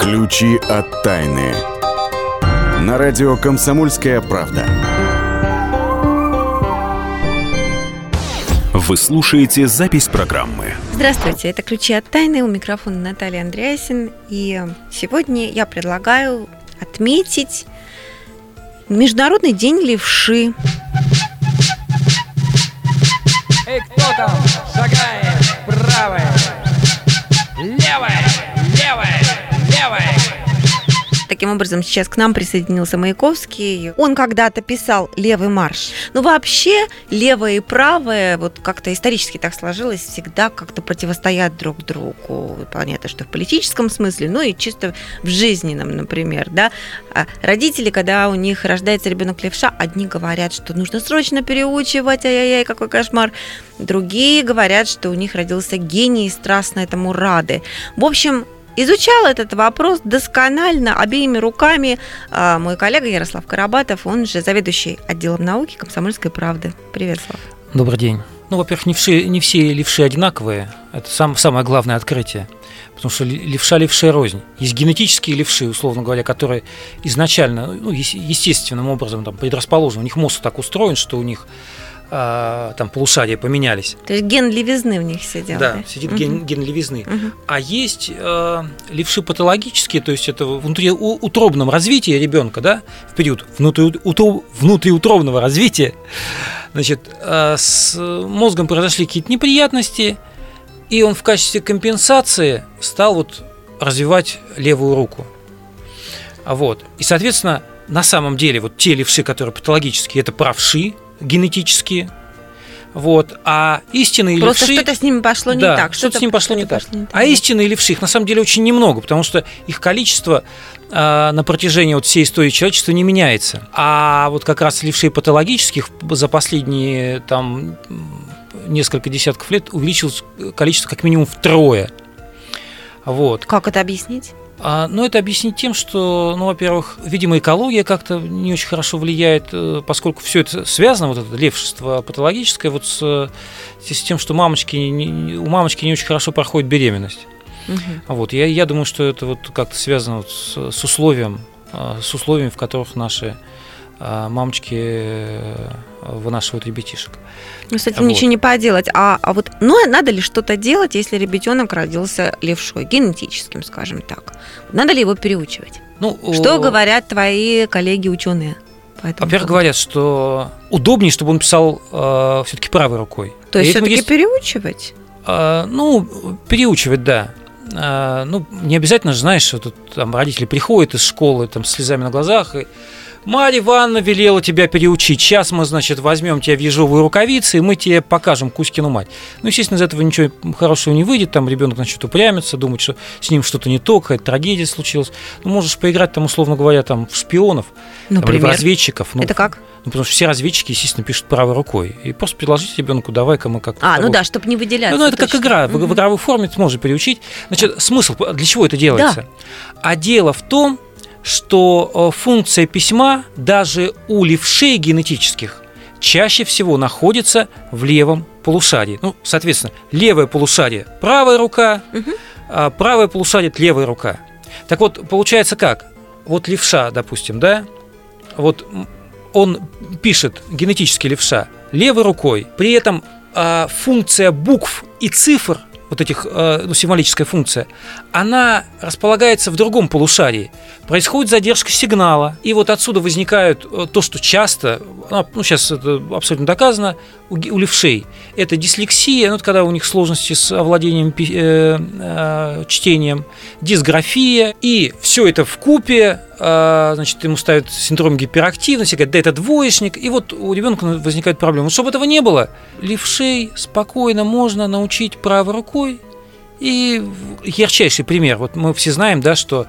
Ключи от тайны. На радио «Комсомольская правда». Вы слушаете запись программы. Здравствуйте, это «Ключи от тайны». У микрофона Наталья Андреасин. И сегодня я предлагаю отметить Международный день левши. Эй, кто там шагает правой, левой? Таким образом, сейчас к нам присоединился Маяковский. Он когда-то писал «Левый марш». Но вообще левое и правое, вот как-то исторически так сложилось, всегда как-то противостоят друг другу. Понятно, что в политическом смысле, ну и чисто в жизненном, например. Да? А родители, когда у них рождается ребенок левша, одни говорят, что нужно срочно переучивать, ай-яй-яй, какой кошмар. Другие говорят, что у них родился гений и страстно этому рады. В общем, Изучал этот вопрос досконально обеими руками а, мой коллега Ярослав Карабатов, он же заведующий отделом науки комсомольской правды. Привет, Слав. Добрый день. Ну, во-первых, не все, не все левши одинаковые. Это сам, самое главное открытие. Потому что левша левше рознь. Есть генетические левши, условно говоря, которые изначально, ну, естественным образом там, предрасположены. У них мозг так устроен, что у них а, там полушария поменялись. То есть ген левизны в них сидел. Да, да? сидит угу. ген, ген левизны. Угу. А есть э, левши патологические, то есть это внутриутробном развитии ребенка, да, в период внутриутробного развития, значит, э, с мозгом произошли какие-то неприятности, и он в качестве компенсации стал вот развивать левую руку. Вот. И, соответственно, на самом деле вот те левши, которые патологические, это правши, генетические. Вот. А истинные Просто левши... что-то с ними пошло не да, так. Что-то с ними пошло, не, пошло так. не так. А истинные левши, их на самом деле очень немного, потому что их количество э, на протяжении вот всей истории человечества не меняется. А вот как раз левшей патологических за последние там несколько десятков лет увеличилось количество как минимум втрое. Вот. Как это объяснить? А, ну, это объяснить тем, что, ну, во-первых, видимо, экология как-то не очень хорошо влияет, э, поскольку все это связано, вот это левшество патологическое, вот с, с тем, что мамочки, у мамочки не очень хорошо проходит беременность. Угу. Вот, я, я думаю, что это вот как-то связано вот с, с условием, а, с условиями, в которых наши мамочки э, вынашивают ребятишек. Ну, с этим вот. ничего не поделать. А, а вот ну, надо ли что-то делать, если ребятенок родился левшой, генетическим, скажем так? Надо ли его переучивать? Ну, что о... говорят твои коллеги-ученые? Во-первых, говорят, что удобнее, чтобы он писал э, все-таки правой рукой. То есть все-таки есть... переучивать? Э, ну, переучивать, да. Ну, не обязательно же, знаешь, что тут там родители приходят из школы там, с слезами на глазах и Марья Ивановна велела тебя переучить. Сейчас мы, значит, возьмем тебя в ежовые рукавицы, и мы тебе покажем Кузькину мать. Ну, естественно, из этого ничего хорошего не выйдет. Там ребенок начнет упрямиться, думать, что с ним что-то не то, какая-то трагедия случилась. Ну, можешь поиграть там, условно говоря, там, в шпионов, Например? там, или в разведчиков. Ну, Это как? Ну, потому что все разведчики, естественно, пишут правой рукой. И просто предложить ребенку, давай-ка мы как А, ну да, чтобы не выделяться. Ну, это точно. как игра. В, в игровой форме ты можешь переучить. Значит, смысл, для чего это делается? Да. А дело в том, что э, функция письма даже у левшей генетических чаще всего находится в левом полушарии. Ну, соответственно, левое полушарие – правая рука, угу. а правое полушарие – левая рука. Так вот, получается как? Вот левша, допустим, да, вот он пишет генетически левша левой рукой, при этом а, функция букв и цифр – вот этих, э, ну, символическая функция, она располагается в другом полушарии. Происходит задержка сигнала, и вот отсюда возникают э, то, что часто, ну, ну сейчас это абсолютно доказано, у, у левшей. Это дислексия, ну, это когда у них сложности с овладением э, э, чтением, дисграфия, и все это в купе, э, значит, ему ставят синдром гиперактивности, говорят, да это двоечник, и вот у ребенка возникает проблема. чтобы этого не было, левшей спокойно можно научить правой рукой, и ярчайший пример, вот мы все знаем, да, что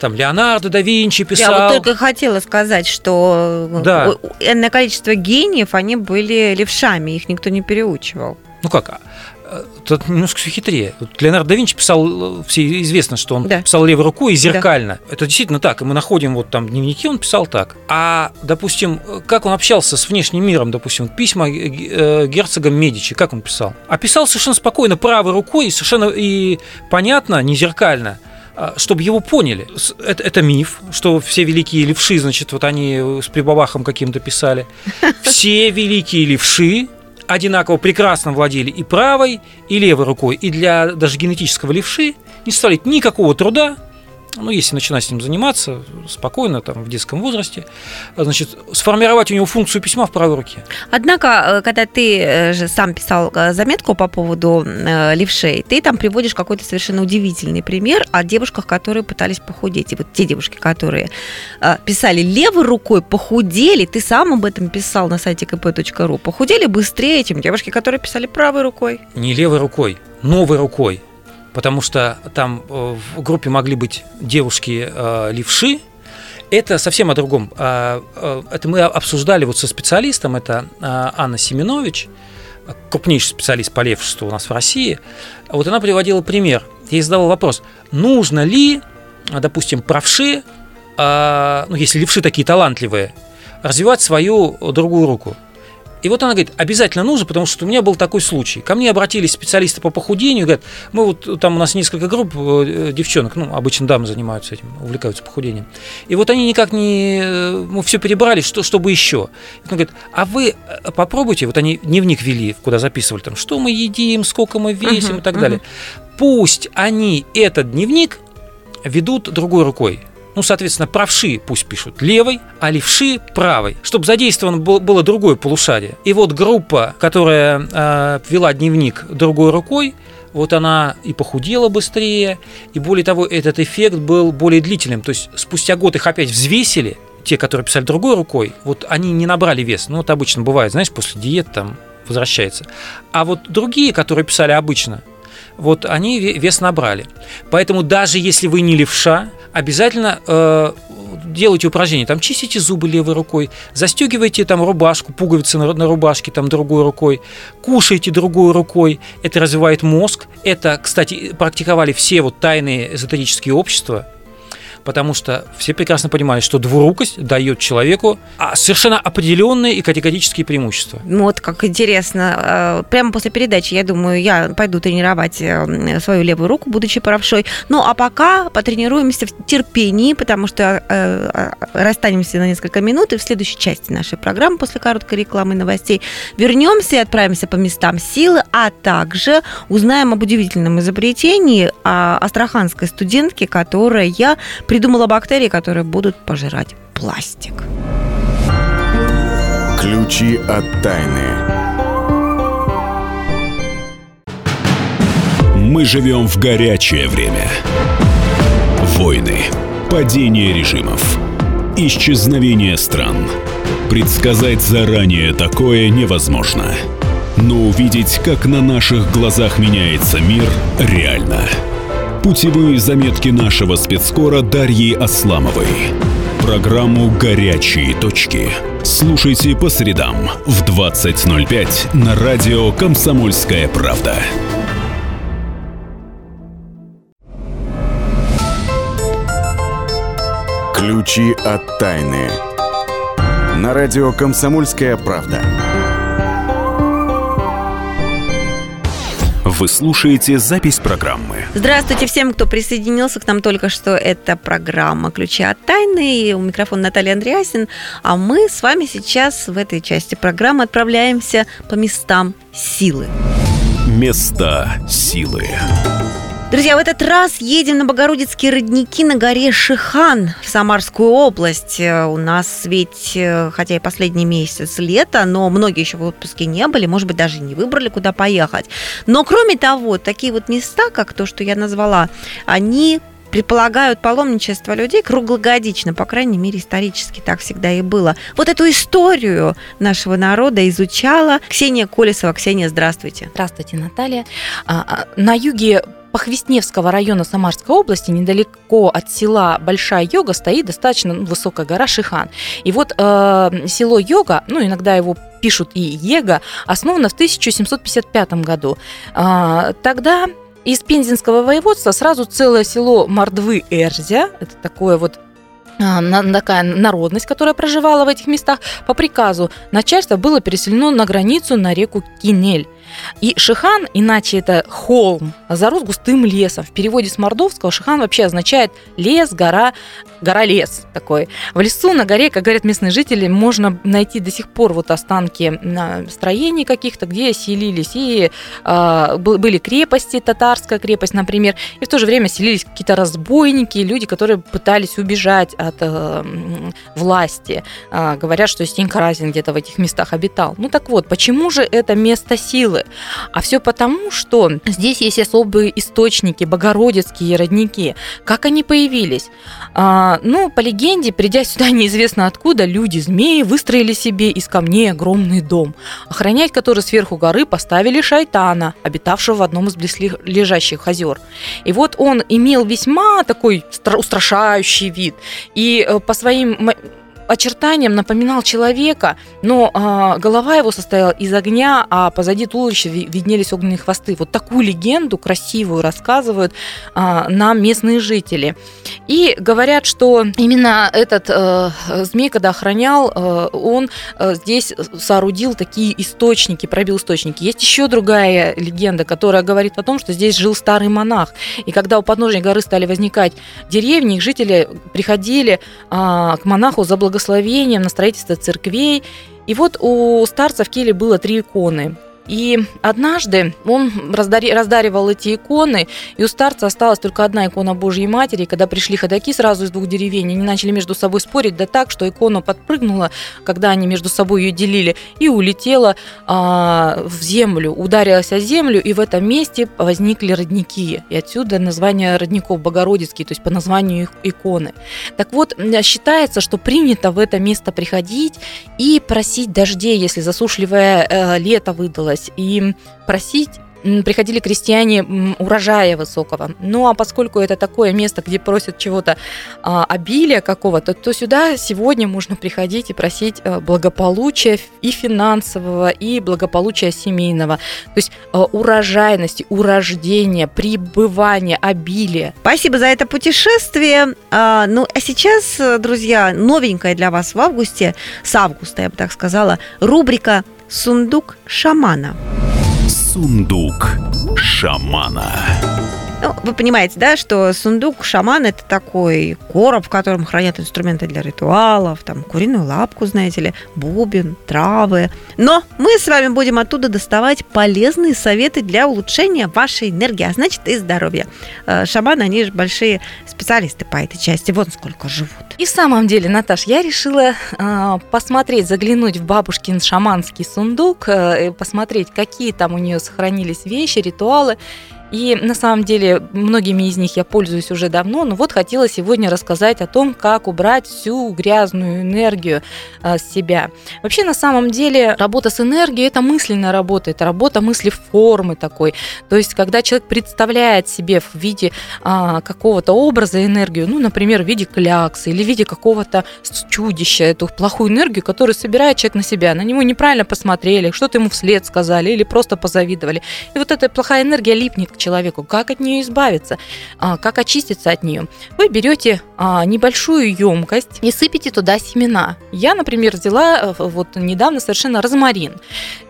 там Леонардо да Винчи писал. Я вот только хотела сказать, что да. энное количество гениев, они были левшами, их никто не переучивал. Ну как, тут немножко все хитрее. Вот Леонардо да Винчи писал, все известно, что он да. писал левой рукой и зеркально. Да. Это действительно так. И мы находим вот там дневники, он писал так. А, допустим, как он общался с внешним миром, допустим, письма э, герцогам Медичи, как он писал? А писал совершенно спокойно правой рукой, совершенно и понятно, не зеркально – а, чтобы его поняли. Это, это миф, что все великие левши, значит, вот они с прибабахом каким-то писали. Все великие левши одинаково прекрасно владели и правой, и левой рукой. И для даже генетического левши не составляет никакого труда ну, если начинать с ним заниматься спокойно, там, в детском возрасте, значит, сформировать у него функцию письма в правой руке. Однако, э, когда ты э, же сам писал э, заметку по поводу левшей, ты там приводишь какой-то совершенно удивительный пример о девушках, которые пытались похудеть. И вот те девушки, которые писали левой рукой, похудели, ты сам об этом писал на сайте kp.ru, похудели быстрее, чем девушки, которые писали правой рукой. Не левой рукой, новой рукой потому что там э, в группе могли быть девушки э. Это совсем о другом. А, э, это мы обсуждали вот со специалистом, это Анна Семенович, крупнейший специалист по левшеству у нас в России. Вот она приводила пример. Я ей задавал вопрос, нужно ли, допустим, правши, ну, если левши такие талантливые, развивать свою другую руку. И вот она говорит, обязательно нужно, потому что у меня был такой случай. Ко мне обратились специалисты по похудению, говорят, мы вот там у нас несколько групп э, девчонок, ну, обычно дамы занимаются этим, увлекаются похудением. И вот они никак не, э, мы все перебрали, что, чтобы еще. И он говорит, а вы э, попробуйте, вот они дневник вели, куда записывали там, что мы едим, сколько мы весим uh-huh, и так uh-huh. далее. Пусть они этот дневник ведут другой рукой ну, соответственно, правши пусть пишут левой, а левши правой, чтобы задействовано было другое полушарие. И вот группа, которая э, вела дневник другой рукой, вот она и похудела быстрее, и более того, этот эффект был более длительным. То есть спустя год их опять взвесили, те, которые писали другой рукой, вот они не набрали вес. Ну, вот обычно бывает, знаешь, после диет там возвращается. А вот другие, которые писали обычно, вот они вес набрали. Поэтому даже если вы не левша, обязательно э, делайте упражнения. Там чистите зубы левой рукой, застегивайте там рубашку, пуговицы на, на рубашке там другой рукой, кушайте другой рукой. Это развивает мозг. Это, кстати, практиковали все вот тайные эзотерические общества потому что все прекрасно понимали, что двурукость дает человеку а, совершенно определенные и категорические преимущества. Ну вот как интересно. Э, прямо после передачи, я думаю, я пойду тренировать э, свою левую руку, будучи правшой. Ну а пока потренируемся в терпении, потому что э, расстанемся на несколько минут, и в следующей части нашей программы после короткой рекламы и новостей вернемся и отправимся по местам силы, а также узнаем об удивительном изобретении астраханской студентки, которая придумала бактерии, которые будут пожирать пластик. Ключи от тайны. Мы живем в горячее время. Войны, падение режимов, исчезновение стран. Предсказать заранее такое невозможно. Но увидеть, как на наших глазах меняется мир, реально – Путевые заметки нашего спецскора Дарьи Асламовой. Программу «Горячие точки». Слушайте по средам в 20.05 на радио «Комсомольская правда». Ключи от тайны. На радио «Комсомольская правда». Вы слушаете запись программы. Здравствуйте всем, кто присоединился к нам только что. Это программа «Ключи от тайны». И у микрофона Наталья Андреасин. А мы с вами сейчас в этой части программы отправляемся по местам силы. Места силы. Друзья, в этот раз едем на Богородицкие родники на горе Шихан в Самарскую область. У нас ведь, э, хотя и последний месяц лета, но многие еще в отпуске не были, может быть, даже не выбрали, куда поехать. Но кроме того, такие вот места, как то, что я назвала, они предполагают паломничество людей круглогодично, по крайней мере, исторически так всегда и было. Вот эту историю нашего народа изучала Ксения Колесова. Ксения, здравствуйте. Здравствуйте, Наталья. А, а, на юге Похвестневского района Самарской области, недалеко от села Большая Йога, стоит достаточно ну, высокая гора Шихан. И вот э, село Йога, ну иногда его пишут и Ега, основано в 1755 году. Э, тогда из Пензенского воеводства сразу целое село Мордвы-Эрзя, это такое вот а, такая народность, которая проживала в этих местах, по приказу начальства было переселено на границу на реку Кинель. И Шихан, иначе это холм, зарос густым лесом. В переводе с мордовского Шихан вообще означает лес, гора, гора-лес такой. В лесу, на горе, как говорят местные жители, можно найти до сих пор вот останки строений каких-то, где селились и э, были крепости, татарская крепость, например, и в то же время селились какие-то разбойники, люди, которые пытались убежать от э, власти. Э, говорят, что Стенька Разин где-то в этих местах обитал. Ну так вот, почему же это место силы? А все потому, что здесь есть особые источники, богородицкие родники. Как они появились? А, ну, по легенде, придя сюда неизвестно откуда, люди-змеи выстроили себе из камней огромный дом, охранять который сверху горы поставили шайтана, обитавшего в одном из близлежащих озер. И вот он имел весьма такой устрашающий вид. И э, по своим очертанием напоминал человека, но а, голова его состояла из огня, а позади туловища виднелись огненные хвосты. Вот такую легенду красивую рассказывают а, нам местные жители. И говорят, что именно этот э, змей, когда охранял, э, он э, здесь соорудил такие источники, пробил источники. Есть еще другая легенда, которая говорит о том, что здесь жил старый монах. И когда у подножия горы стали возникать деревни, их жители приходили а, к монаху за благословением благословением на строительство церквей. И вот у старца в Келе было три иконы. И однажды он раздаривал эти иконы, и у старца осталась только одна икона Божьей Матери. И когда пришли ходаки сразу из двух деревень, они начали между собой спорить, да так, что икона подпрыгнула, когда они между собой ее делили, и улетела а, в землю, ударилась о землю, и в этом месте возникли родники. И отсюда название родников Богородицкие, то есть по названию их иконы. Так вот, считается, что принято в это место приходить и просить дождей, если засушливое э, лето выдалось делать и просить приходили крестьяне урожая высокого. Ну а поскольку это такое место, где просят чего-то а, обилия какого-то, то сюда сегодня можно приходить и просить а, благополучия и финансового, и благополучия семейного. То есть а, урожайности, урождения, пребывания, обилия. Спасибо за это путешествие. А, ну а сейчас, друзья, новенькая для вас в августе, с августа, я бы так сказала, рубрика Сундук шамана. Сундук шамана. Ну, вы понимаете, да, что сундук шамана это такой короб, в котором хранят инструменты для ритуалов, там куриную лапку, знаете ли, бубен, травы. Но мы с вами будем оттуда доставать полезные советы для улучшения вашей энергии, а значит и здоровья. Э, шаманы, они же большие специалисты по этой части, вот сколько живут. И в самом деле, Наташ, я решила э, посмотреть, заглянуть в бабушкин шаманский сундук, э, посмотреть, какие там у нее сохранились вещи, ритуалы. И на самом деле многими из них я пользуюсь уже давно, но вот хотела сегодня рассказать о том, как убрать всю грязную энергию э, с себя. Вообще на самом деле работа с энергией это мысленная работа, это работа мысли формы такой. То есть когда человек представляет себе в виде а, какого-то образа энергию, ну, например, в виде кляксы или в виде какого-то чудища, эту плохую энергию, которую собирает человек на себя, на него неправильно посмотрели, что-то ему вслед сказали или просто позавидовали. И вот эта плохая энергия липнет к человеку, как от нее избавиться, а, как очиститься от нее. Вы берете а, небольшую емкость и сыпите туда семена. Я, например, взяла э, вот недавно совершенно розмарин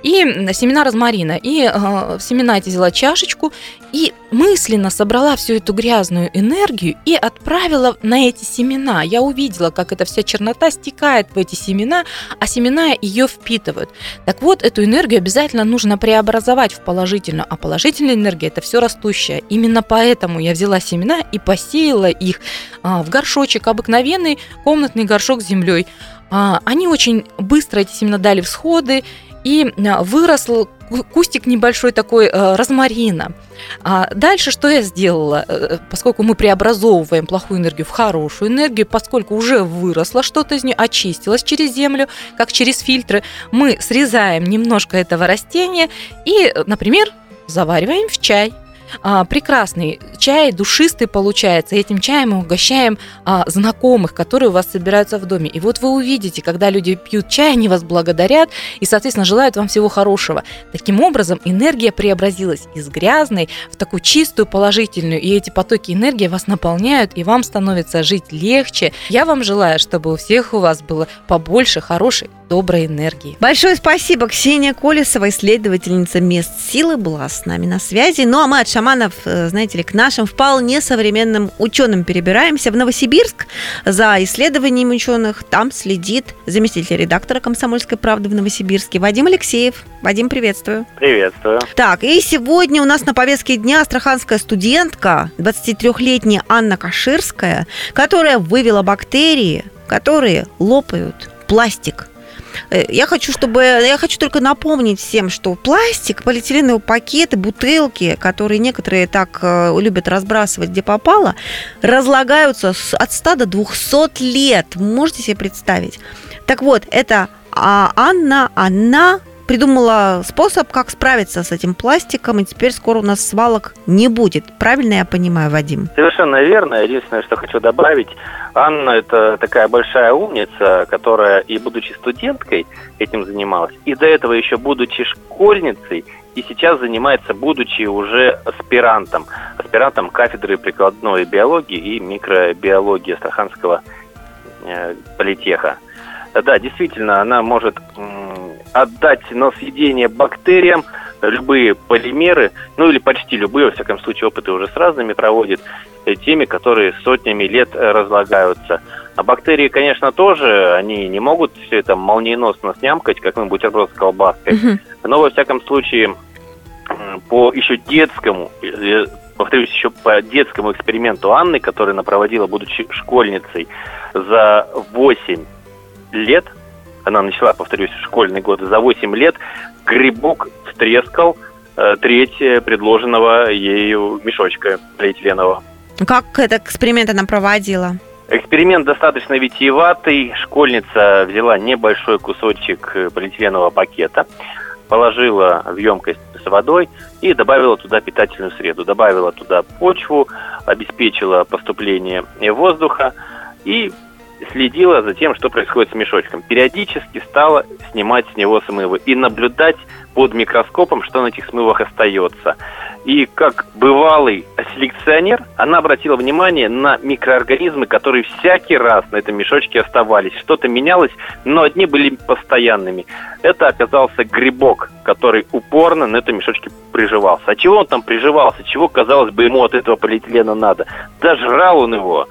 и семена розмарина и э, семена эти взяла чашечку и мысленно собрала всю эту грязную энергию и отправила на эти семена. Я увидела, как эта вся чернота стекает в эти семена, а семена ее впитывают. Так вот, эту энергию обязательно нужно преобразовать в положительную, а положительная энергия это все растущее. Именно поэтому я взяла семена и посеяла их а, в горшочек, обыкновенный комнатный горшок с землей. А, они очень быстро эти семена дали всходы, и а, вырос кустик небольшой такой э, розмарина. А дальше что я сделала? Э, поскольку мы преобразовываем плохую энергию в хорошую энергию, поскольку уже выросло что-то из нее, очистилось через землю, как через фильтры, мы срезаем немножко этого растения и, например, завариваем в чай. А, прекрасный чай, душистый получается. Этим чаем мы угощаем а, знакомых, которые у вас собираются в доме. И вот вы увидите, когда люди пьют чай, они вас благодарят и, соответственно, желают вам всего хорошего. Таким образом, энергия преобразилась из грязной в такую чистую, положительную. И эти потоки энергии вас наполняют, и вам становится жить легче. Я вам желаю, чтобы у всех у вас было побольше хорошей, доброй энергии. Большое спасибо. Ксения Колесова, исследовательница мест силы, была с нами на связи. Ну, а мы от шаманов, э, знаете ли, к нашим вполне современным ученым перебираемся в Новосибирск за исследованиями ученых. Там следит заместитель редактора «Комсомольской правды» в Новосибирске Вадим Алексеев. Вадим, приветствую. Приветствую. Так, и сегодня у нас на повестке дня астраханская студентка, 23-летняя Анна Каширская, которая вывела бактерии, которые лопают пластик я хочу, чтобы... Я хочу только напомнить всем, что пластик, полиэтиленовые пакеты, бутылки, которые некоторые так э, любят разбрасывать где попало, разлагаются от 100 до 200 лет. Можете себе представить? Так вот, это а Анна, она придумала способ, как справиться с этим пластиком, и теперь скоро у нас свалок не будет. Правильно я понимаю, Вадим? Совершенно верно. Единственное, что хочу добавить, Анна это такая большая умница, которая и будучи студенткой этим занималась, и до этого еще будучи школьницей, и сейчас занимается, будучи уже аспирантом, аспирантом кафедры прикладной биологии и микробиологии Астраханского э, политеха. Да, действительно, она может отдать на съедение бактериям любые полимеры, ну или почти любые, во всяком случае, опыты уже с разными проводит, э, теми, которые сотнями лет э, разлагаются. А бактерии, конечно, тоже, они не могут все это молниеносно снямкать, как мы бутерброд с колбаской. Угу. Но, во всяком случае, по еще детскому, э, повторюсь, еще по детскому эксперименту Анны, который она проводила, будучи школьницей, за 8 лет, она начала, повторюсь, в школьные годы, за 8 лет грибок встрескал э, треть предложенного ею мешочка полиэтиленового. Как этот эксперимент она проводила? Эксперимент достаточно витиеватый. Школьница взяла небольшой кусочек полиэтиленового пакета, положила в емкость с водой и добавила туда питательную среду. Добавила туда почву, обеспечила поступление воздуха и следила за тем, что происходит с мешочком. Периодически стала снимать с него смывы и наблюдать под микроскопом, что на этих смывах остается. И как бывалый селекционер, она обратила внимание на микроорганизмы, которые всякий раз на этом мешочке оставались. Что-то менялось, но одни были постоянными. Это оказался грибок, который упорно на этом мешочке приживался. А чего он там приживался? Чего, казалось бы, ему от этого полиэтилена надо? Да жрал он его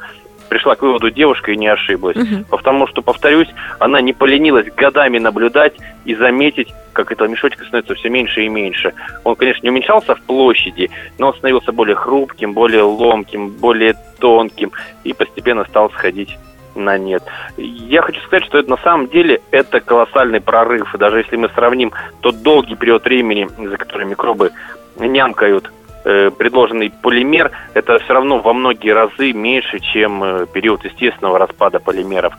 пришла к выводу девушка и не ошиблась. Угу. Потому что, повторюсь, она не поленилась годами наблюдать и заметить, как этого мешочка становится все меньше и меньше. Он, конечно, не уменьшался в площади, но он становился более хрупким, более ломким, более тонким и постепенно стал сходить на нет. Я хочу сказать, что это на самом деле это колоссальный прорыв. И даже если мы сравним тот долгий период времени, за который микробы нямкают предложенный полимер, это все равно во многие разы меньше, чем э, период естественного распада полимеров.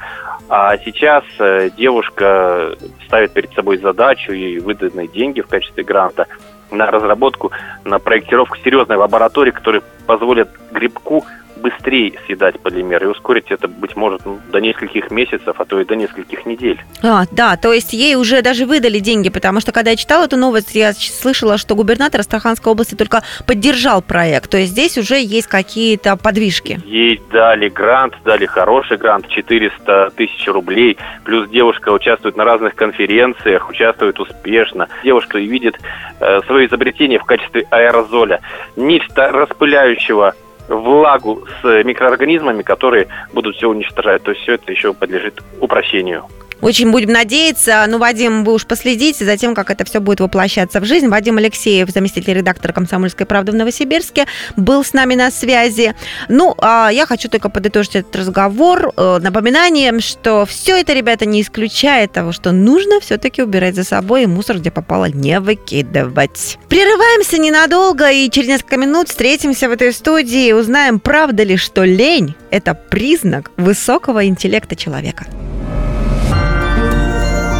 А сейчас э, девушка ставит перед собой задачу и выданные деньги в качестве гранта на разработку, на проектировку серьезной лаборатории, которая позволит грибку быстрее съедать полимер и ускорить это, быть может, ну, до нескольких месяцев, а то и до нескольких недель. А, да, то есть ей уже даже выдали деньги, потому что когда я читала эту новость, я слышала, что губернатор Астраханской области только поддержал проект, то есть здесь уже есть какие-то подвижки. Ей дали грант, дали хороший грант, 400 тысяч рублей, плюс девушка участвует на разных конференциях, участвует успешно. Девушка видит э, свое изобретение в качестве аэрозоля, нечто распыляющего влагу с микроорганизмами, которые будут все уничтожать. То есть все это еще подлежит упрощению. Очень будем надеяться. Ну, Вадим, вы уж последите за тем, как это все будет воплощаться в жизнь. Вадим Алексеев, заместитель редактора «Комсомольской правды» в Новосибирске, был с нами на связи. Ну, а я хочу только подытожить этот разговор э, напоминанием, что все это, ребята, не исключает того, что нужно все-таки убирать за собой и мусор, где попало, не выкидывать. Прерываемся ненадолго и через несколько минут встретимся в этой студии и узнаем, правда ли, что лень – это признак высокого интеллекта человека.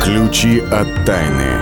Ключи от тайны.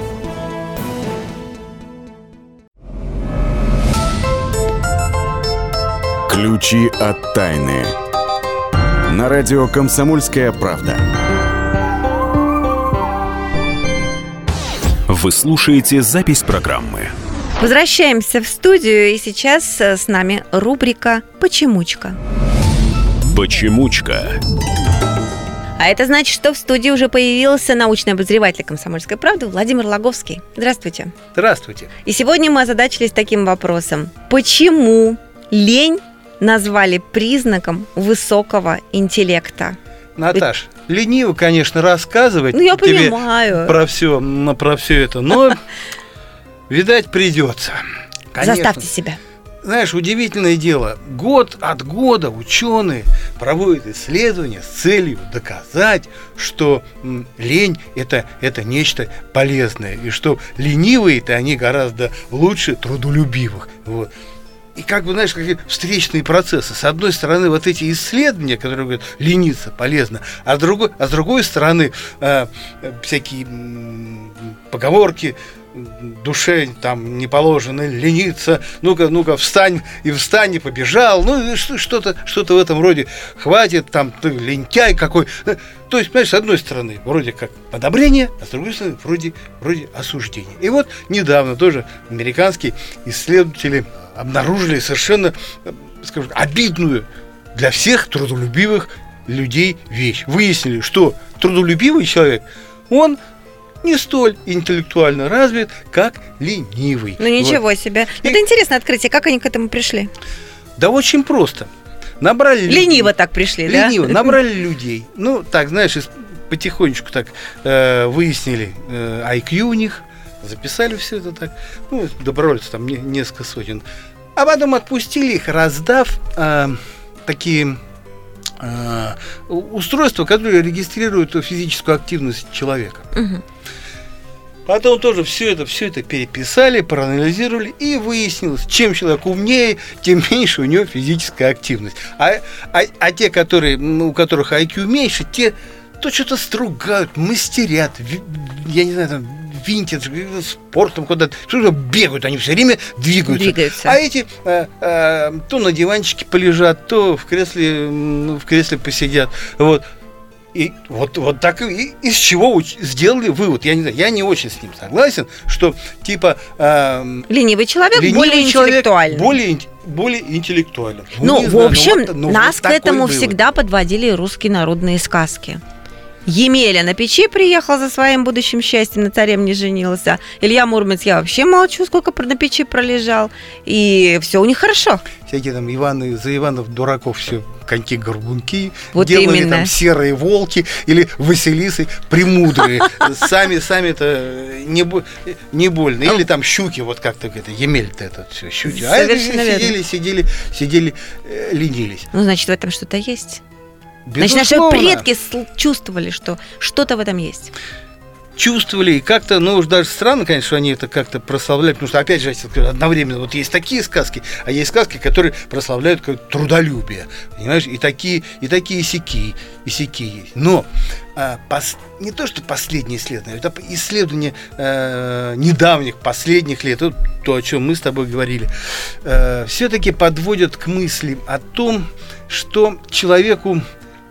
Ключи от тайны. На радио «Комсомольская правда». Вы слушаете запись программы. Возвращаемся в студию, и сейчас э, с нами рубрика «Почемучка». Почемучка. А это значит, что в студии уже появился научный обозреватель «Комсомольской правды» Владимир Логовский. Здравствуйте. Здравствуйте. И сегодня мы озадачились таким вопросом. Почему лень назвали признаком высокого интеллекта? Наташ, лениво, конечно, рассказывать Ну, я тебе понимаю. про все, про все это, но видать придется. Конечно. Заставьте себя. Знаешь, удивительное дело, год от года ученые проводят исследования с целью доказать, что лень это, это нечто полезное, и что ленивые-то они гораздо лучше трудолюбивых. Вот. И как бы, знаешь, какие встречные процессы. С одной стороны, вот эти исследования, которые говорят, лениться полезно, а другой, а с другой стороны, э, всякие поговорки, душе там не положено лениться, ну-ка, ну-ка, встань, и встань, и побежал, ну, что-то, что-то в этом роде, хватит, там, ты лентяй какой. Э, То есть, понимаешь, с одной стороны, вроде как одобрение, а с другой стороны, вроде, вроде осуждение. И вот недавно тоже американские исследователи обнаружили совершенно, э, скажем, обидную для всех трудолюбивых людей вещь. Выяснили, что трудолюбивый человек, он не столь интеллектуально развит, как ленивый. Ну ничего себе. И- Это интересное открытие. Как они к этому пришли? Вот. Да очень просто. Набрали людей- Лениво так пришли, да? Лениво. Набрали людей. Ну, так, знаешь, потихонечку так э, выяснили э, IQ у них, записали все это так. Ну, добровольцев там не- несколько сотен. А потом отпустили их, раздав э, такие э, устройства, которые регистрируют физическую активность человека. Потом тоже все это, все это переписали, проанализировали и выяснилось, чем человек умнее, тем меньше у него физическая активность. А, а, а те, которые, ну, у которых IQ меньше, те то что-то стругают, мастерят, я не знаю, там, винтят, спортом куда-то, что-то бегают, они все время двигаются. Двигаются. А эти э, э, то на диванчике полежат, то в кресле, м, в кресле посидят. Вот. И вот, вот так и из чего сделали вывод. Я не знаю, я не очень с ним согласен, что типа эм, Ленивый человек ленивый более человек интеллектуальный. более, более интеллектуален. Ну, не в знаю, общем, вот- ну, нас вот к этому вывод. всегда подводили русские народные сказки. Емеля на печи приехал за своим будущим счастьем, на царем не женился. Илья Муромец, я вообще молчу, сколько на печи пролежал. И все у них хорошо. Всякие там Иваны, за Иванов дураков все коньки-горбунки, Вот делали именно. там серые волки или Василисы премудрые. Сами, сами это не, не больно. Или там щуки, вот как-то это, Емель-то этот все, щуки. А сидели, сидели, сидели, э, ленились. Ну, значит, в этом что-то есть. Значит, наши Безусловно. предки чувствовали, что что-то в этом есть. чувствовали, и как-то, ну уж даже странно, конечно, что они это как-то прославляют, потому что, опять же, одновременно вот есть такие сказки, а есть сказки, которые прославляют как трудолюбие, понимаешь, и такие, и такие сики, и сики есть. Но а, пос- не то, что последние исследования, это исследования э, недавних, последних лет, вот то, о чем мы с тобой говорили, все-таки подводят к мысли о том, что человеку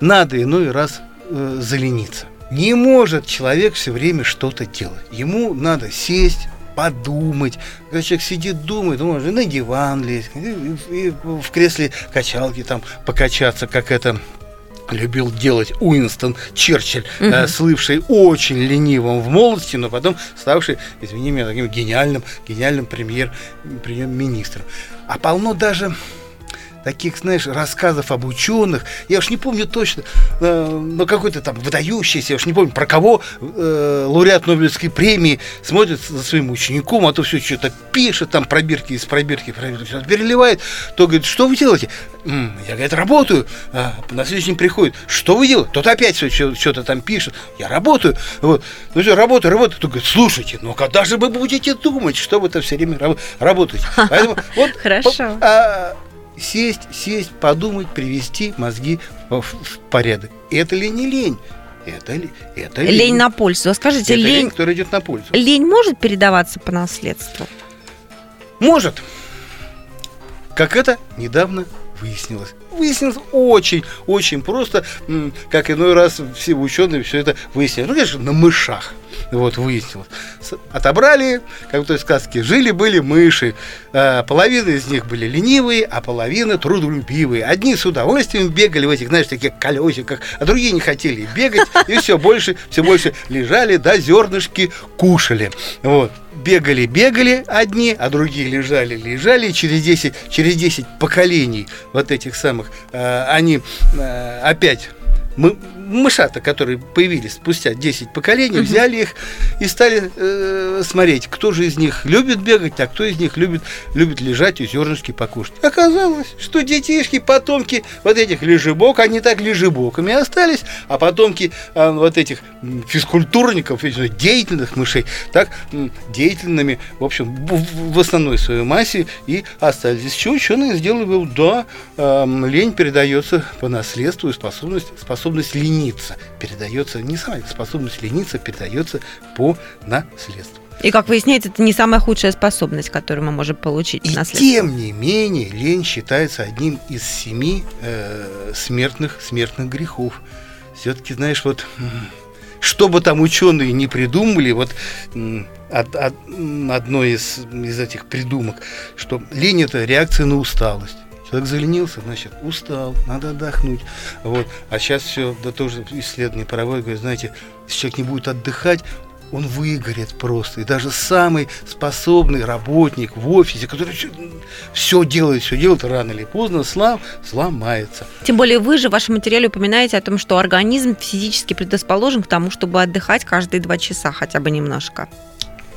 надо иной раз э, залениться. Не может человек все время что-то делать. Ему надо сесть, подумать. Когда человек сидит, думает, он и на диван лезть, и, и в кресле качалки там покачаться, как это любил делать Уинстон Черчилль, э, Мгм. слывший очень ленивым в молодости, но потом ставший, извини меня, таким гениальным, гениальным премьер, премьер-министром. А полно даже таких, знаешь, рассказов об ученых. Я уж не помню точно, э, но какой-то там выдающийся, я уж не помню, про кого э, лауреат Нобелевской премии смотрит за своим учеником, а то все что-то пишет, там пробирки из пробирки, пробирки все переливает, то говорит, что вы делаете? «М, Я, говорит, работаю. А, на следующий день приходит, что вы делаете? Тот опять все что-то там пишет. Я работаю. Вот. Ну все, работаю, работаю. Тот говорит, слушайте, ну когда же вы будете думать, что вы-то все время раб- работаете? Поэтому вот Хорошо. а, сесть, сесть, подумать, привести мозги в, в порядок. Это ли не лень? Это ли? Это Лень на пользу. А скажите, Это лень, лень, которая идет на пользу. лень может передаваться по наследству? Может. Как это недавно выяснилось. Выяснилось очень, очень просто, как иной раз все ученые все это выяснили. Ну, конечно, на мышах. Вот, выяснилось. Отобрали, как в той сказке, жили-были мыши. А, половина из них были ленивые, а половина трудолюбивые. Одни с удовольствием бегали в этих, знаешь, таких колесиках, а другие не хотели бегать, и все больше, все больше лежали, да, зернышки кушали. Вот. Бегали, бегали одни, а другие лежали, лежали. Через 10, через 10 поколений вот этих самых, э, они э, опять мы, мышата, которые появились спустя 10 поколений, взяли их и стали э, смотреть, кто же из них любит бегать, а кто из них любит, любит лежать и зернышки покушать. Оказалось, что детишки, потомки вот этих лежебок, они так лежебоками остались, а потомки а, вот этих физкультурников, деятельных мышей, так деятельными, в общем, в, в основной своей массе и остались. Из чего ученые сделали вывод, да, эм, лень передается по наследству, и способность, способность лениться передается, не самая способность лениться передается по наследству. И, как выясняется, это не самая худшая способность, которую мы можем получить И тем не менее, лень считается одним из семи э, смертных, смертных грехов. Все-таки, знаешь, вот что бы там ученые не придумали, вот од- м, одно из, из этих придумок, что лень это реакция на усталость. Человек заленился, значит, устал, надо отдохнуть. Вот. А сейчас все, да тоже исследования проводят, говорят, знаете, если человек не будет отдыхать, он выгорит просто. И даже самый способный работник в офисе, который все делает, все делает, рано или поздно слам, сломается. Тем более вы же в вашем материале упоминаете о том, что организм физически предрасположен к тому, чтобы отдыхать каждые два часа хотя бы немножко.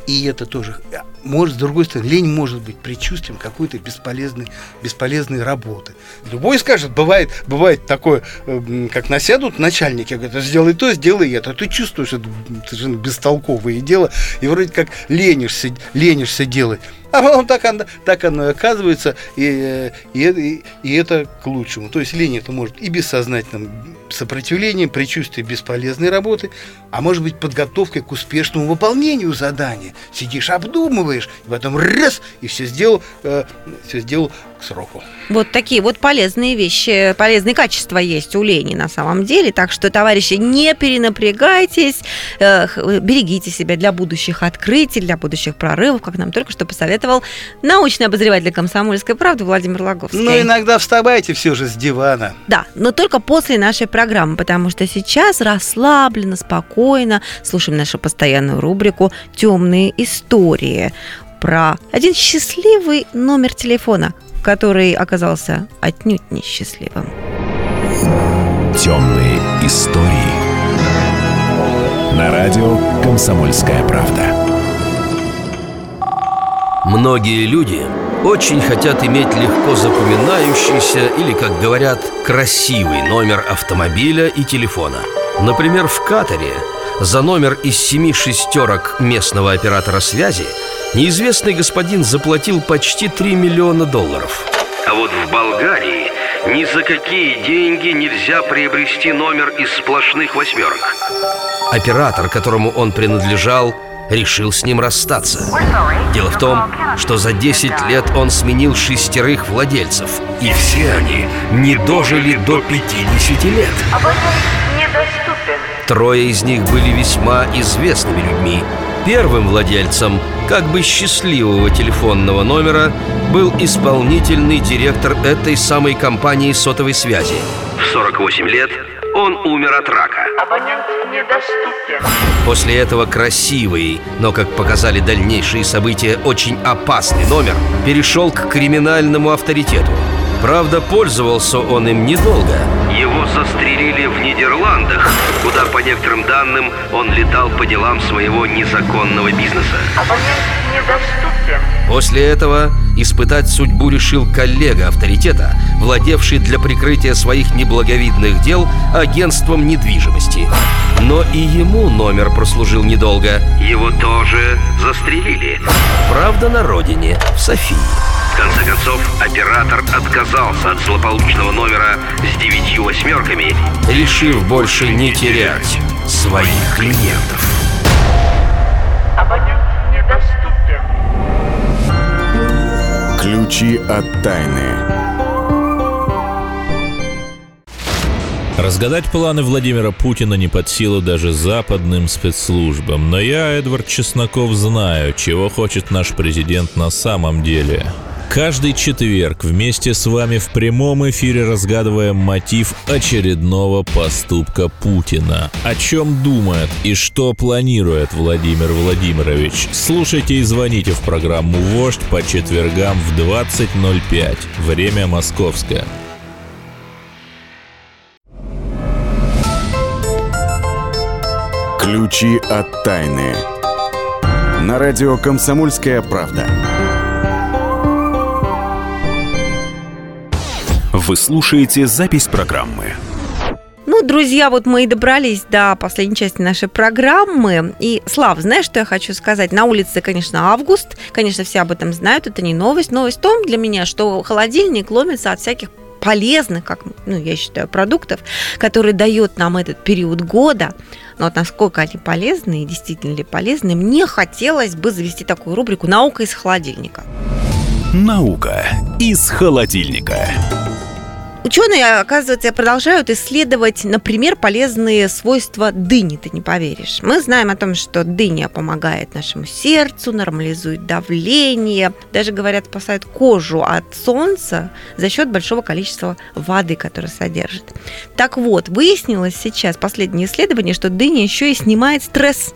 И это тоже, а, может, с другой стороны, лень может быть предчувствием какой-то бесполезной, бесполезной работы. Любой скажет, бывает, бывает такое, эм, как насядут начальники, говорят, сделай то, сделай это. А Ты чувствуешь, это совершенно бестолковое дело, и вроде как ленишься, ленишься делать. А потом так оно, так оно и оказывается, и, э, и, и, и это к лучшему. То есть лень это может и бессознательным сопротивлением, предчувствием бесполезной работы, а может быть подготовкой к успешному выполнению задания. Сидишь, обдумываешь, и потом раз, и все сделал, э, все сделал сроку. Вот такие вот полезные вещи, полезные качества есть у лени на самом деле. Так что, товарищи, не перенапрягайтесь, э, берегите себя для будущих открытий, для будущих прорывов, как нам только что посоветовал научный обозреватель комсомольской правды Владимир Логовский. Но иногда вставайте все же с дивана. Да, но только после нашей программы, потому что сейчас расслабленно, спокойно слушаем нашу постоянную рубрику «Темные истории» про один счастливый номер телефона, который оказался отнюдь несчастливым. Темные истории. На радио «Комсомольская правда». Многие люди очень хотят иметь легко запоминающийся или, как говорят, красивый номер автомобиля и телефона. Например, в Катаре за номер из семи шестерок местного оператора связи неизвестный господин заплатил почти 3 миллиона долларов. А вот в Болгарии ни за какие деньги нельзя приобрести номер из сплошных восьмерок. Оператор, которому он принадлежал, решил с ним расстаться. Дело в том, что за 10 лет он сменил шестерых владельцев, и все они не дожили до 50 лет. Трое из них были весьма известными людьми. Первым владельцем, как бы счастливого телефонного номера, был исполнительный директор этой самой компании сотовой связи. В 48 лет он умер от рака. После этого красивый, но, как показали дальнейшие события, очень опасный номер перешел к криминальному авторитету. Правда, пользовался он им недолго. Застрелили в Нидерландах, куда, по некоторым данным, он летал по делам своего незаконного бизнеса. После этого испытать судьбу решил коллега авторитета, владевший для прикрытия своих неблаговидных дел агентством недвижимости. Но и ему номер прослужил недолго. Его тоже застрелили. Правда, на родине, в Софии. В конце концов, оператор отказался от злополучного номера с девятью восьмерками, решив больше не терять своих клиентов. Ключи от тайны. Разгадать планы Владимира Путина не под силу даже западным спецслужбам. Но я, Эдвард Чесноков, знаю, чего хочет наш президент на самом деле. Каждый четверг вместе с вами в прямом эфире разгадываем мотив очередного поступка Путина. О чем думает и что планирует Владимир Владимирович. Слушайте и звоните в программу «Вождь» по четвергам в 20.05. Время московское. Ключи от тайны. На радио «Комсомольская правда». Вы слушаете запись программы. Ну, друзья, вот мы и добрались до последней части нашей программы. И, Слав, знаешь, что я хочу сказать? На улице, конечно, август. Конечно, все об этом знают. Это не новость. Новость в том для меня, что холодильник ломится от всяких полезных, как ну, я считаю, продуктов, которые дает нам этот период года. Но вот насколько они полезны и действительно ли полезны, мне хотелось бы завести такую рубрику «Наука из холодильника». Наука из холодильника. Ученые, оказывается, продолжают исследовать, например, полезные свойства дыни, ты не поверишь. Мы знаем о том, что дыня помогает нашему сердцу, нормализует давление, даже, говорят, спасает кожу от солнца за счет большого количества воды, которое содержит. Так вот, выяснилось сейчас, последнее исследование, что дыня еще и снимает стресс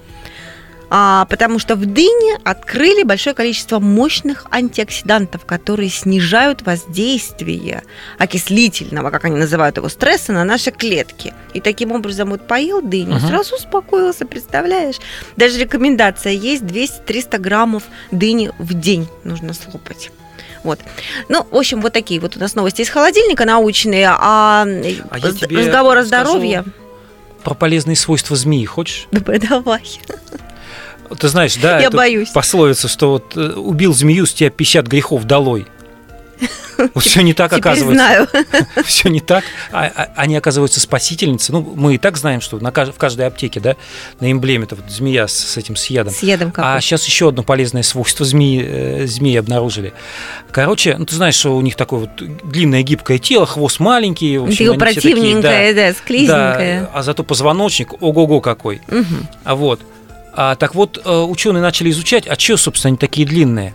а, потому что в дыне открыли большое количество мощных антиоксидантов, которые снижают воздействие окислительного, как они называют его, стресса на наши клетки. И таким образом вот поел дыню, угу. сразу успокоился, представляешь? Даже рекомендация есть 200-300 граммов дыни в день нужно слопать. Вот. Ну, в общем, вот такие вот у нас новости из холодильника научные, а, а разговор о здоровье. Про полезные свойства змеи хочешь? Давай. Ты знаешь, да, Я боюсь. пословица, что вот э, убил змею, с тебя 50 грехов долой. Вот все не так оказывается. знаю. Все не так. А, а, они оказываются спасительницы. Ну, мы и так знаем, что на, в каждой аптеке, да, на эмблеме это вот змея с, с этим с ядом. С ядом какой? А сейчас еще одно полезное свойство змеи, э, змеи обнаружили. Короче, ну ты знаешь, что у них такое вот длинное гибкое тело, хвост маленький. В общем, противненькое, да, да, склизненькое. Да, а зато позвоночник, ого-го какой. Угу. А вот. А, так вот, э, ученые начали изучать, а что, собственно, они такие длинные.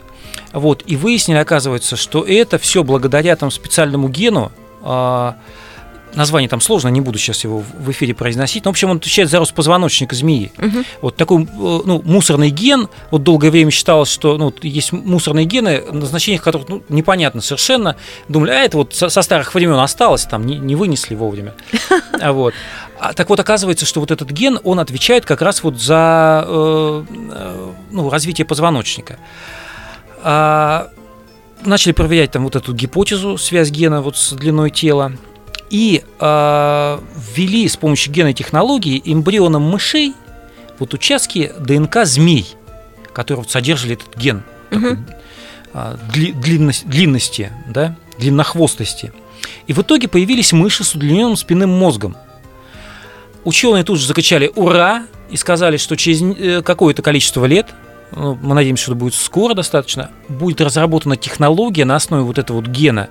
Вот, и выяснили, оказывается, что это все благодаря там специальному гену, а, название там сложно, не буду сейчас его в эфире произносить, но, в общем, он отвечает за рост позвоночника змеи. Угу. Вот такой, э, ну, мусорный ген, вот долгое время считалось, что, ну, есть мусорные гены, назначение которых, ну, непонятно совершенно. Думали, а это вот со, со старых времен осталось, там, не, не вынесли вовремя. Вот. А, так вот, оказывается, что вот этот ген, он отвечает как раз вот за э, э, ну, развитие позвоночника. А, начали проверять там вот эту гипотезу, связь гена вот с длиной тела. И э, ввели с помощью генной технологии эмбрионам мышей вот участки ДНК змей, которые вот содержали этот ген угу. такой, э, длинность, длинности, да, длиннохвостости. И в итоге появились мыши с удлиненным спинным мозгом – Ученые тут же закричали «Ура!» и сказали, что через э, какое-то количество лет, ну, мы надеемся, что это будет скоро достаточно, будет разработана технология на основе вот этого вот гена,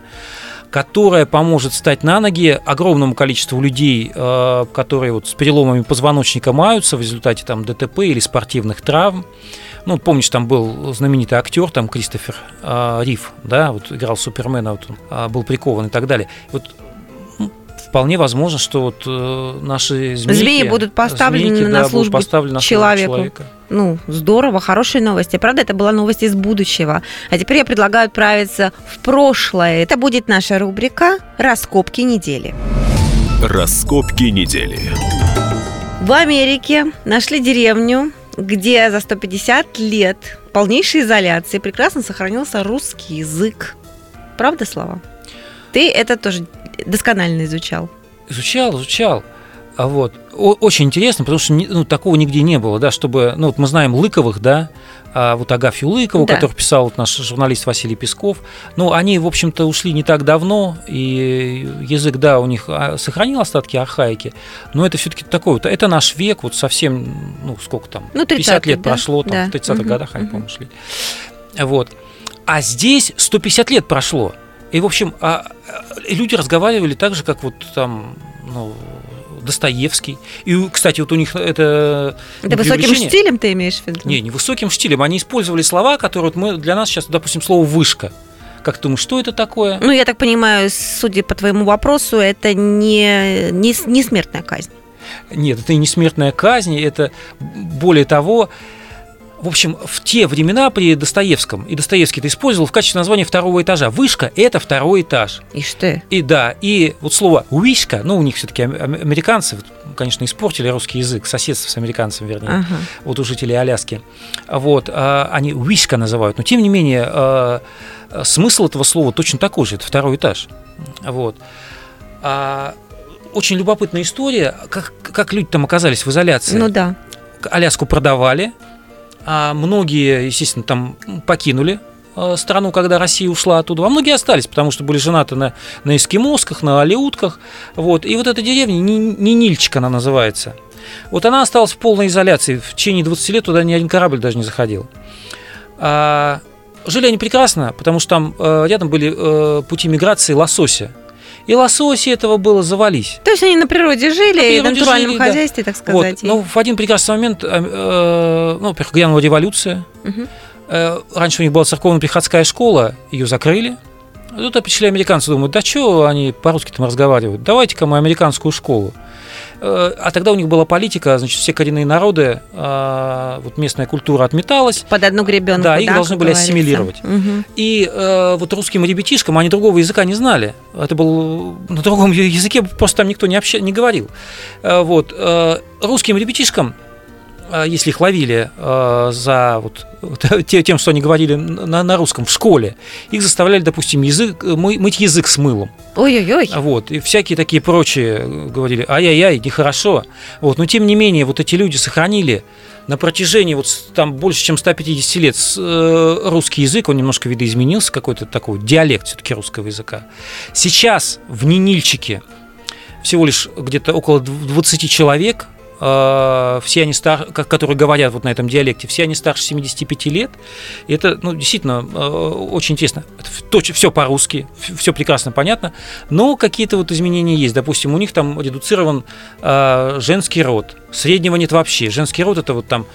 которая поможет стать на ноги огромному количеству людей, э, которые вот с переломами позвоночника маются в результате там ДТП или спортивных травм. Ну, помнишь, там был знаменитый актер, там Кристофер э, Риф, да, вот играл Супермена, вот он э, был прикован и так далее. Вот вполне возможно, что вот э, наши змейки, змеи будут поставлены змейки, на да, службу поставлены на человеку. человека. Ну, здорово, хорошие новости. Правда, это была новость из будущего. А теперь я предлагаю отправиться в прошлое. Это будет наша рубрика «Раскопки недели». Раскопки недели. В Америке нашли деревню, где за 150 лет полнейшей изоляции прекрасно сохранился русский язык. Правда, Слава? Ты это тоже досконально изучал. Изучал, изучал. А вот О- очень интересно, потому что ну, такого нигде не было, да, чтобы, ну вот мы знаем Лыковых, да, а вот Агафью Лыкову, Да. который писал вот наш журналист Василий Песков. Ну, они, в общем-то, ушли не так давно, и язык, да, у них а, сохранил остатки архаики, но это все-таки такой вот, это наш век, вот совсем, ну, сколько там, Ну, 50 лет 30-е, да? прошло, там, Да. в 30-х Мгм. годах они, Мгм. по-моему, шли. Вот. А здесь 150 лет прошло. И, в общем, а, а, люди разговаривали так же, как вот там, ну, Достоевский. И, кстати, вот у них это... Это высоким штилем ты имеешь в виду? Не, не высоким штилем. Они использовали слова, которые вот мы для нас сейчас, допустим, слово «вышка». Как ты думаешь, что это такое? Ну, я так понимаю, судя по твоему вопросу, это не, не, не смертная казнь. Нет, это не смертная казнь, это более того, в общем, в те времена при Достоевском, и Достоевский это использовал в качестве названия второго этажа. Вышка – это второй этаж. И что? И да, и вот слово «вишка», ну, у них все-таки американцы, вот, конечно, испортили русский язык, соседство с американцем, вернее, Ага. вот у жителей Аляски. Вот, а, они «вишка» называют, но тем не менее а, а, смысл этого слова точно такой же, это второй этаж. Вот. Очень любопытная история, как, как люди там оказались в изоляции. Ну да. Аляску продавали, а многие, естественно, там покинули э, страну, когда Россия ушла оттуда, а многие остались, потому что были женаты на, на эскимосках, на алеутках. Вот. И вот эта деревня, Ни- Нинильчик она называется, вот она осталась в полной изоляции. В течение 20 лет туда ни один корабль даже не заходил. А, жили они прекрасно, потому что там э, рядом были э, пути миграции лосося. И лососи этого было завались. То есть они на природе жили, На и в природе натуральном жили, да. хозяйстве, так Вот. сказать. и- Ну, в один прекрасный момент, э, э, ну, во-первых, грянула революция. Мгм. Э, Раньше у них была церковно-приходская школа, ее закрыли. Тут пришли американцы, думают, да что они по-русски там разговаривают, давайте-ка мы американскую школу. Э, А тогда у них была политика, значит, все коренные народы, а, вот местная культура отметалась, Под одну гребенку, Да, их должны как были говорится. ассимилировать. Мгм. и э, вот русским ребятишкам они другого языка не знали. Это был на другом языке просто там никто не, обща, не говорил. Э, вот э, русским ребятишкам, э, если их ловили э, за вот те- тем, что они говорили на, на русском в школе, их заставляли, допустим, язык э, мы- мыть язык с мылом. Ой-ой-ой. Вот, и всякие такие прочие э, говорили, ай-яй-яй, нехорошо. Вот, но тем не менее, вот эти люди сохранили на протяжении вот там больше, чем 150 лет э, русский язык, он немножко видоизменился, какой-то такой диалект все-таки русского языка. Сейчас в Нинильчике всего лишь где-то около дв- 20 человек, все они стар, ко- которые говорят вот на этом диалекте, все они старше 75 лет. И это, ну, действительно, э, очень интересно. все по-русски, все прекрасно понятно, но какие-то вот изменения есть. Допустим, у них там редуцирован э, женский род. Среднего нет вообще. Женский род это вот там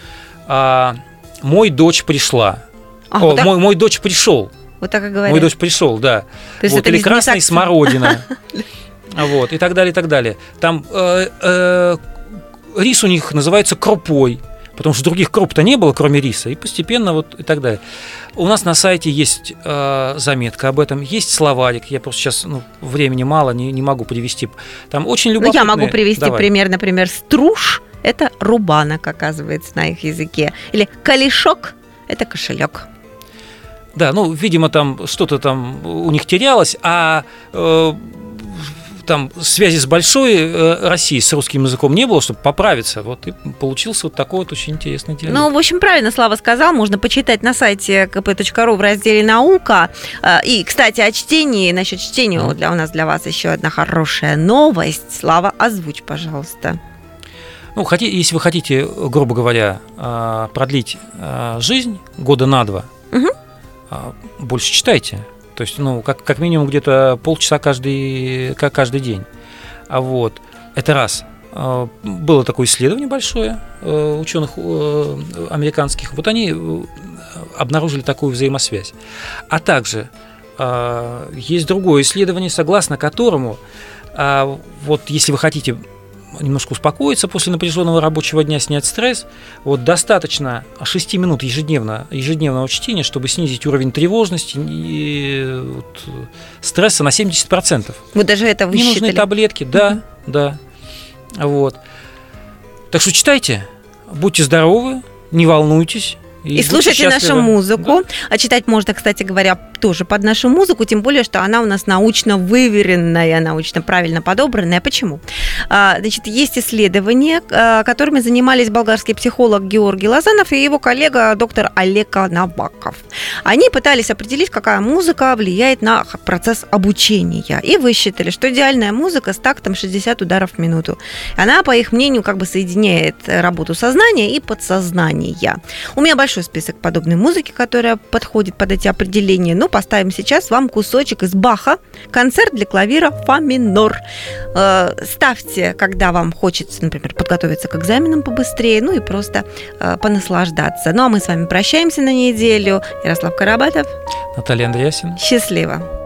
а, мой дочь пришла. А, О, вот, так, мой, мой дочь пришел. вот так и говорят. Мой дочь пришел, да. То есть вот, это или красный так- смородина. Вот, и так далее, и так далее. Там э, э, рис у них называется крупой, потому что других круп-то не было, кроме риса, и постепенно вот и так далее. У нас на сайте есть э, заметка об этом, есть словарик, я просто сейчас, ну, времени мало, не, не могу привести. Там очень Ну, любопытные... я могу привести Давай. пример, например, струш – это рубанок, оказывается, на их языке. Или колешок – это кошелек. Да, ну, видимо, там что-то там у них терялось, а э, там связи с большой э, Россией, с русским языком не было, чтобы поправиться. Вот и получился вот такой вот очень интересный диалект. Ну, в общем, правильно Слава сказал, можно почитать на сайте kp.ru в разделе «Наука». А, И, кстати, о чтении, насчет чтения Мгм. для, у нас для вас еще одна хорошая новость. Слава, озвучь, пожалуйста. Ну, хоти- если вы хотите, грубо говоря, а, продлить а, жизнь года на два, а, больше читайте. То есть, ну, как, как минимум где-то полчаса каждый, как каждый день. А вот, это раз. А, Было такое исследование большое э, ученых э, американских. Вот они э, обнаружили такую взаимосвязь. А также а, есть другое исследование, согласно которому, а, вот если вы хотите немножко успокоиться после напряженного рабочего дня, снять стресс. Вот достаточно 6 минут ежедневно, ежедневного чтения, чтобы снизить уровень тревожности и вот, стресса на 70%. Вот даже это вы Не нужны таблетки, да, да. Вот. Так что читайте, будьте здоровы, не волнуйтесь. И, будьте слушайте нашу счастливы. музыку. А читать можно, кстати говоря, тоже под нашу музыку, тем более, что она у нас научно выверенная, научно правильно подобранная. Почему? А, Значит, есть исследования, а, которыми занимались болгарский психолог Георгий Лазанов и его коллега доктор Олег Наваков. Они пытались определить, какая музыка влияет на процесс обучения. И высчитали, что идеальная музыка с тактом 60 ударов в минуту. Она, по их мнению, как бы соединяет работу сознания и подсознания. У меня большой список подобной музыки, которая подходит под эти определения. Но поставим сейчас вам кусочек из Баха. Концерт для клавира фа минор. Э, Ставьте, когда вам хочется, например, подготовиться к экзаменам побыстрее, ну и просто э, понаслаждаться. Ну а мы с вами прощаемся на неделю. Ярослав Карабатов. Наталья Андреасин. Счастливо.